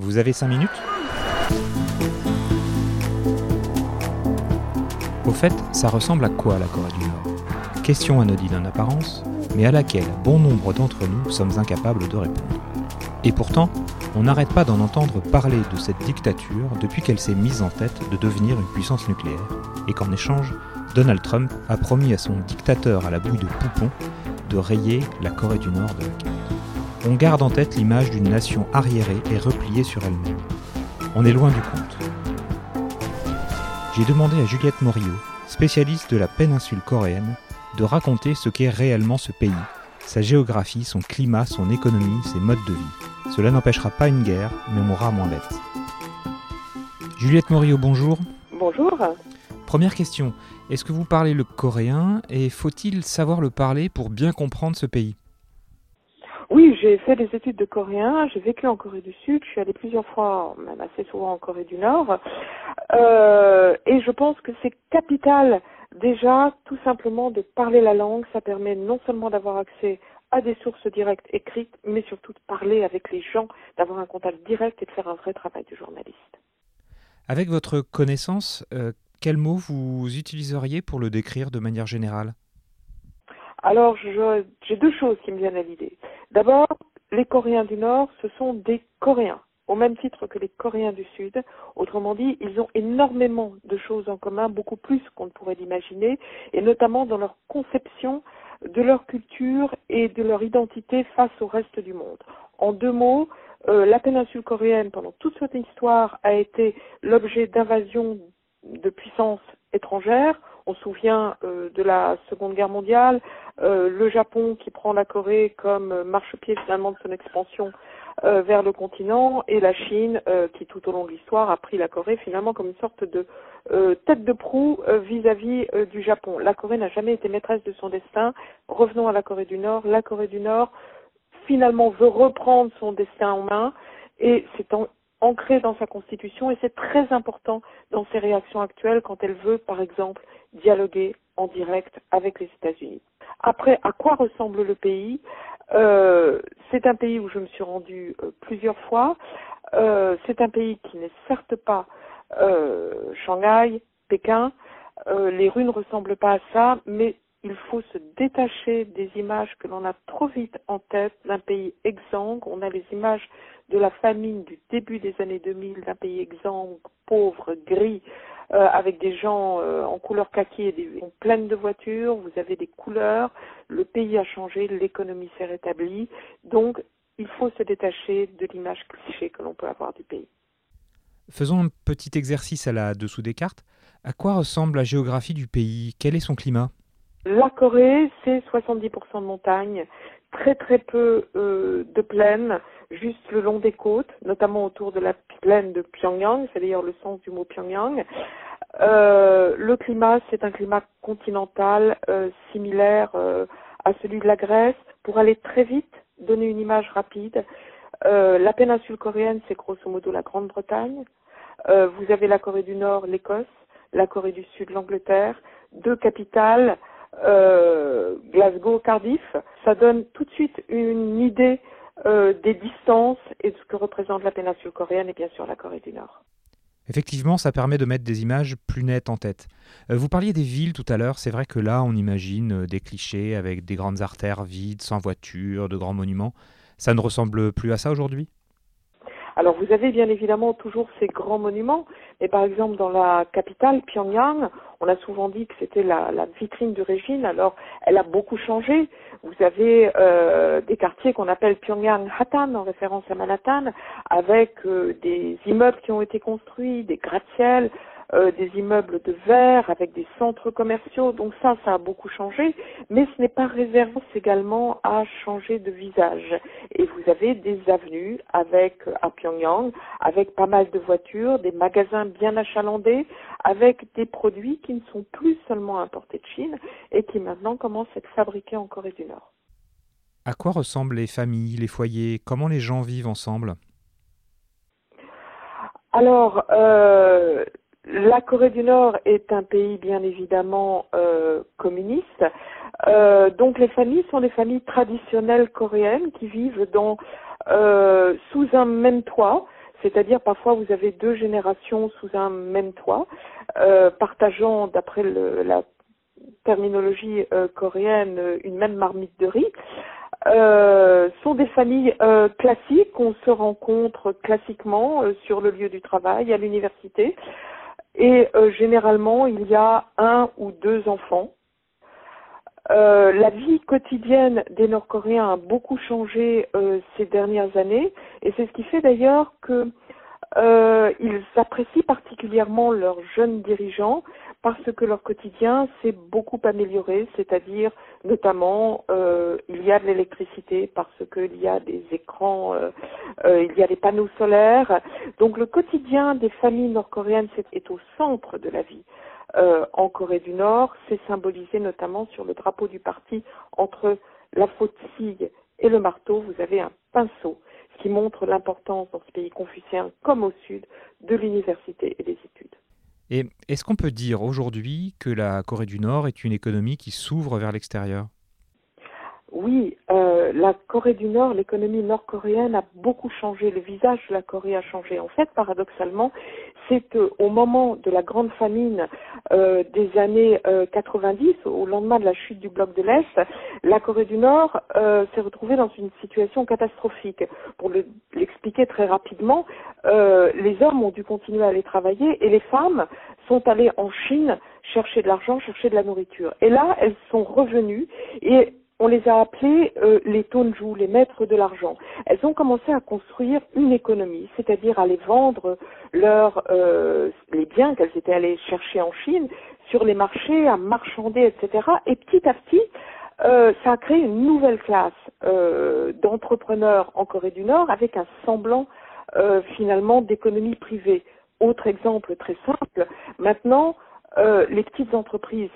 Vous avez 5 minutes Au fait, ça ressemble à quoi la Corée du Nord? Question anodine en apparence, mais à laquelle bon nombre d'entre nous sommes incapables de répondre. Et pourtant, on n'arrête pas d'en entendre parler de cette dictature depuis qu'elle s'est mise en tête de devenir une puissance nucléaire, et qu'en échange, Donald Trump a promis à son dictateur à la bouille de poupon de rayer la Corée du Nord de la carte. On garde en tête l'image d'une nation arriérée et sur elle-même. On est loin du compte. J'ai demandé à Juliette Morio, spécialiste de la péninsule coréenne, de raconter ce qu'est réellement ce pays, sa géographie, son climat, son économie, ses modes de vie. Cela n'empêchera pas une guerre, mais on mourra moins bête. Juliette Morio, bonjour. Bonjour. Première question, est-ce que vous parlez le coréen et faut-il savoir le parler pour bien comprendre ce pays? Oui, j'ai fait des études de coréen, j'ai vécu en Corée du Sud, je suis allée plusieurs fois, même assez souvent en Corée du Nord, euh, et je pense que c'est capital déjà tout simplement de parler la langue, ça permet non seulement d'avoir accès à des sources directes écrites, mais surtout de parler avec les gens, d'avoir un contact direct et de faire un vrai travail de journaliste. Avec votre connaissance, euh, quel mot vous utiliseriez pour le décrire de manière générale? Alors, j'ai deux choses qui me viennent à l'idée. D'abord, les Coréens du Nord, ce sont des Coréens, au même titre que les Coréens du Sud. Autrement dit, ils ont énormément de choses en commun, beaucoup plus qu'on ne pourrait l'imaginer, et notamment dans leur conception de leur culture et de leur identité face au reste du monde. En deux mots, euh, la péninsule coréenne, pendant toute cette histoire, a été l'objet d'invasions de puissances étrangères. On se souvient euh, de la Seconde Guerre mondiale, euh, le Japon qui prend la Corée comme marchepied finalement de son expansion euh, vers le continent, et la Chine qui tout au long de l'histoire a pris la Corée finalement comme une sorte de tête de proue vis-à-vis du Japon. La Corée n'a jamais été maîtresse de son destin. Revenons à la Corée du Nord. La Corée du Nord finalement veut reprendre son destin en main et c'est en ancré dans sa constitution et c'est très important dans ses réactions actuelles quand elle veut, par exemple, dialoguer en direct avec les États-Unis. Après, à quoi ressemble le pays? Euh, C'est un pays où je me suis rendue euh, plusieurs fois. Euh, c'est un pays qui n'est certes pas euh, Shanghai, Pékin. Euh, les rues ne ressemblent pas à ça, mais il faut se détacher des images que l'on a trop vite en tête d'un pays exsangue. On a les images de la famine du début des années 2000 d'un pays exsangue, pauvre, gris, euh, avec des gens euh, en couleur kaki et des pleines de voitures. Vous avez des couleurs. Le pays a changé, l'économie s'est rétablie. Donc, il faut se détacher de l'image cliché que l'on peut avoir du pays. Faisons un petit exercice à la dessous des cartes. À quoi ressemble la géographie du pays? Quel est son climat? La Corée, c'est 70% de montagnes, très très peu euh, de plaines, juste le long des côtes, notamment autour de la plaine de Pyongyang, c'est d'ailleurs le sens du mot Pyongyang. Euh, le climat, c'est un climat continental euh, similaire à celui de la Grèce. Pour aller très vite, donner une image rapide, la péninsule coréenne, c'est grosso modo la Grande-Bretagne. vous avez la Corée du Nord, l'Écosse, la Corée du Sud, l'Angleterre, deux capitales euh, Glasgow, Cardiff, ça donne tout de suite une idée euh, des distances et de ce que représente la péninsule coréenne et bien sûr la Corée du Nord. Effectivement, ça permet de mettre des images plus nettes en tête. Euh, vous parliez des villes tout à l'heure, c'est vrai que là on imagine des clichés avec des grandes artères vides, sans voitures, de grands monuments. Ça ne ressemble plus à ça aujourd'hui? Alors vous avez bien évidemment toujours ces grands monuments, mais par exemple dans la capitale, Pyongyang, on a souvent dit que c'était la, vitrine du régime, alors elle a beaucoup changé. Vous avez euh, des quartiers qu'on appelle Pyongyang Hatan en référence à Manhattan, avec euh, des immeubles qui ont été construits, des gratte-ciels, euh, des immeubles de verre avec des centres commerciaux. Donc ça, ça a beaucoup changé, mais ce n'est pas réservé également à changer de visage. Et vous avez des avenues avec à Pyongyang, avec pas mal de voitures, des magasins bien achalandés, avec des produits qui ne sont plus seulement importés de Chine et qui maintenant commencent à être fabriqués en Corée du Nord. À quoi ressemblent les familles, les foyers? Comment les gens vivent ensemble? Alors, euh, la Corée du Nord est un pays bien évidemment euh, communiste. Euh, donc les familles sont des familles traditionnelles coréennes qui vivent dans sous un même toit. C'est-à-dire parfois vous avez deux générations sous un même toit, partageant d'après la terminologie coréenne une même marmite de riz. Euh, sont des familles euh, classiques, on se rencontre classiquement euh, sur le lieu du travail, à l'université, et généralement il y a un ou deux enfants. la vie quotidienne des Nord-Coréens a beaucoup changé ces dernières années, et c'est ce qui fait d'ailleurs que ils apprécient particulièrement leurs jeunes dirigeants parce que leur quotidien s'est beaucoup amélioré, c'est-à-dire notamment euh, il y a de l'électricité parce qu'il y a des écrans, euh, euh, il y a des panneaux solaires. Donc le quotidien des familles nord-coréennes est au centre de la vie. en Corée du Nord, c'est symbolisé notamment sur le drapeau du parti entre la faucille et le marteau, vous avez un pinceau, ce qui montre l'importance dans ce pays confucéen comme au sud de l'université et des études. Et est-ce qu'on peut dire aujourd'hui que la Corée du Nord est une économie qui s'ouvre vers l'extérieur? Oui, euh, la Corée du Nord, l'économie nord-coréenne a beaucoup changé, le visage de la Corée a changé. En fait, paradoxalement, c'est au moment de la grande famine euh, des années 90, euh, au lendemain de la chute du bloc de l'Est, la Corée du Nord s'est retrouvée dans une situation catastrophique. Pour l'expliquer très rapidement, les hommes ont dû continuer à aller travailler et les femmes sont allées en Chine chercher de l'argent, chercher de la nourriture. Et là, elles sont revenues et on les a appelées euh, les tonju, les maîtres de l'argent. Elles ont commencé à construire une économie, c'est-à-dire à aller vendre leurs euh, les biens qu'elles étaient allées chercher en Chine sur les marchés, à marchander, etc. Et petit à petit, euh, ça a créé une nouvelle classe d'entrepreneurs en Corée du Nord avec un semblant finalement d'économie privée. Autre exemple très simple, maintenant les petites entreprises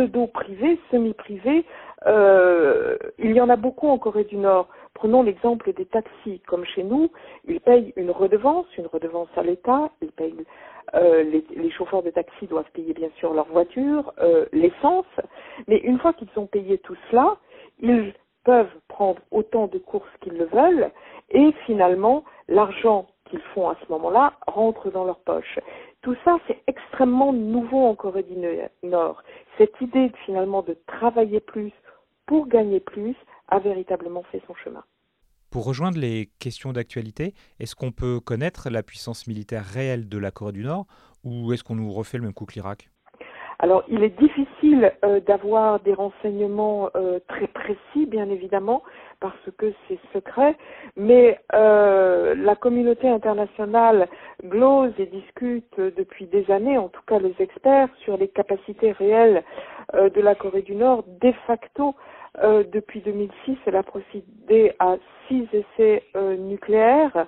pseudo-privées, semi-privées, euh, il y en a beaucoup en Corée du Nord. Prenons l'exemple des taxis. Comme chez nous, ils payent une redevance, une redevance à l'État. Ils payent, euh, les, chauffeurs de taxi doivent payer bien sûr leur voiture, euh, l'essence. Mais une fois qu'ils ont payé tout cela, ils peuvent prendre autant de courses qu'ils le veulent et finalement l'argent qu'ils font à ce moment-là rentre dans leur poche. Tout ça, c'est extrêmement nouveau en Corée du Nord. Cette idée finalement de travailler plus pour gagner plus a véritablement fait son chemin. Pour rejoindre les questions d'actualité, est-ce qu'on peut connaître la puissance militaire réelle de la Corée du Nord ou est-ce qu'on nous refait le même coup que l'Irak? Alors, il est difficile euh, d'avoir des renseignements euh, très précis, bien évidemment, parce que c'est secret, mais euh, la communauté internationale glose et discute depuis des années, en tout cas les experts, sur les capacités réelles de la Corée du Nord de facto euh, depuis 2006, elle a procédé à six essais euh, nucléaires,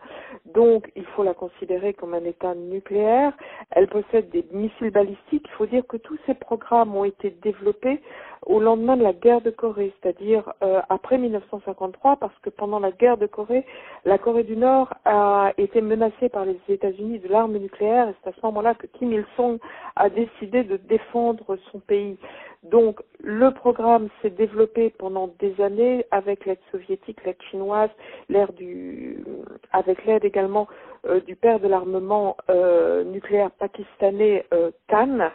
donc il faut la considérer comme un État nucléaire. Elle possède des missiles balistiques. Il faut dire que tous ces programmes ont été développés au lendemain de la guerre de Corée, c'est-à-dire euh, après 1953, parce que pendant la guerre de Corée, la Corée du Nord a été menacée par les États-Unis de l'arme nucléaire, et c'est à ce moment-là que Kim Il-sung a décidé de défendre son pays. Donc le programme s'est développé pendant des années avec l'aide soviétique, l'aide chinoise, l'aide du, avec l'aide également euh, du père de l'armement euh, nucléaire pakistanais euh, Khan.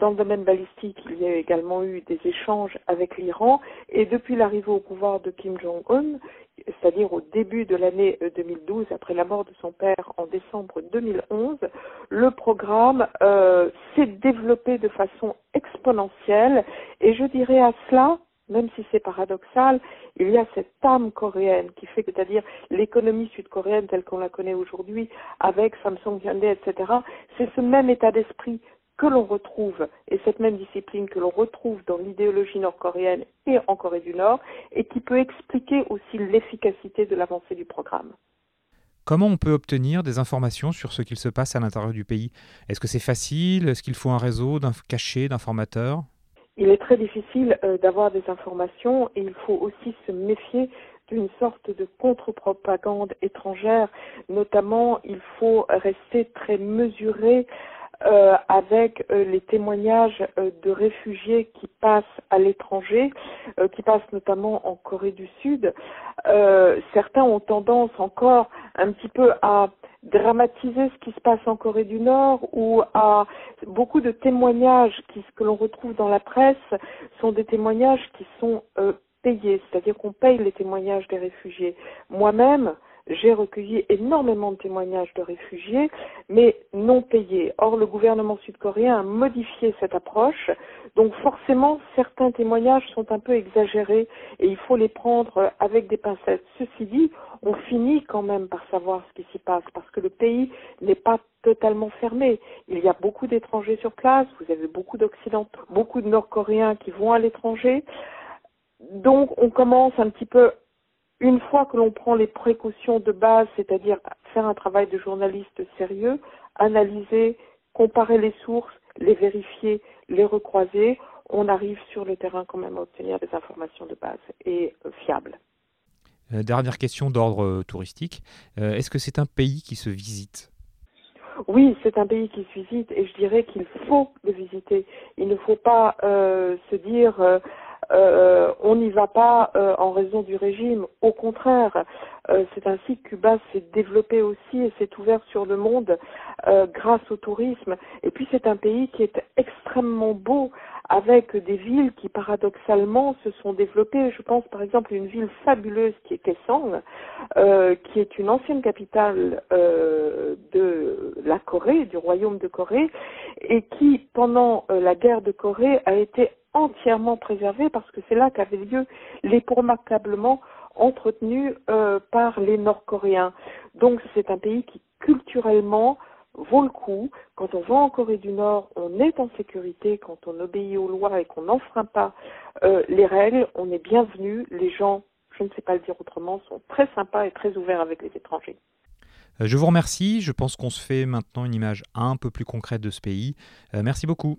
dans le domaine balistique, il y a également eu des échanges avec l'Iran et depuis l'arrivée au pouvoir de Kim Jong-un, c'est-à-dire au début de l'année 2012, après la mort de son père en décembre 2011, le programme s'est développé de façon exponentielle et je dirais à cela même si c'est paradoxal, il y a cette âme coréenne qui fait, c'est-à-dire l'économie sud-coréenne telle qu'on la connaît aujourd'hui, avec Samsung Hyundai, etc. C'est ce même état d'esprit que l'on retrouve, et cette même discipline que l'on retrouve dans l'idéologie nord-coréenne et en Corée du Nord, et qui peut expliquer aussi l'efficacité de l'avancée du programme. Comment on peut obtenir des informations sur ce qu'il se passe à l'intérieur du pays? Est-ce que c'est facile? Est-ce qu'il faut un réseau d'un caché d'informateurs? Il est très difficile euh, d'avoir des informations et il faut aussi se méfier d'une sorte de contre-propagande étrangère. Notamment, il faut rester très mesuré euh, avec euh, les témoignages euh, de réfugiés qui passent à l'étranger, qui passent notamment en Corée du Sud. certains ont tendance encore un petit peu à dramatiser ce qui se passe en Corée du Nord ou à beaucoup de témoignages qui, que l'on retrouve dans la presse sont des témoignages qui sont payés, c'est-à-dire qu'on paye les témoignages des réfugiés. Moi-même, j'ai recueilli énormément de témoignages de réfugiés, mais non payés. Or, le gouvernement sud-coréen a modifié cette approche, donc forcément, certains témoignages sont un peu exagérés et il faut les prendre avec des pincettes. Ceci dit, on finit quand même par savoir ce qui s'y passe, parce que le pays n'est pas totalement fermé. Il y a beaucoup d'étrangers sur place, vous avez beaucoup d'Occidentaux, beaucoup de Nord-Coréens qui vont à l'étranger. Donc, on commence un petit peu une fois que l'on prend les précautions de base, c'est-à-dire faire un travail de journaliste sérieux, analyser, comparer les sources, les vérifier, les recroiser, on arrive sur le terrain quand même à obtenir des informations de base et euh, fiables. Euh, dernière question d'ordre euh, touristique. Est-ce que c'est un pays qui se visite? Oui, c'est un pays qui se visite et je dirais qu'il faut le visiter. Il ne faut pas se dire euh, on n'y va pas euh, en raison du régime. Au contraire, euh, c'est ainsi que Cuba s'est développé aussi et s'est ouvert sur le monde grâce au tourisme. Et puis c'est un pays qui est extrêmement beau avec des villes qui paradoxalement se sont développées. Je pense par exemple à une ville fabuleuse qui est Kaesong, qui est une ancienne capitale de la Corée, du royaume de Corée, et qui pendant la guerre de Corée a été entièrement préservé parce que c'est là qu'avaient lieu les remarquablement entretenus euh, par les Nord-Coréens. Donc c'est un pays qui culturellement vaut le coup. Quand on va en Corée du Nord, on est en sécurité. Quand on obéit aux lois et qu'on n'enfreint pas euh, les règles, on est bienvenu. Les gens, je ne sais pas le dire autrement, sont très sympas et très ouverts avec les étrangers. Euh, je vous remercie. Je pense qu'on se fait maintenant une image un peu plus concrète de ce pays. merci beaucoup.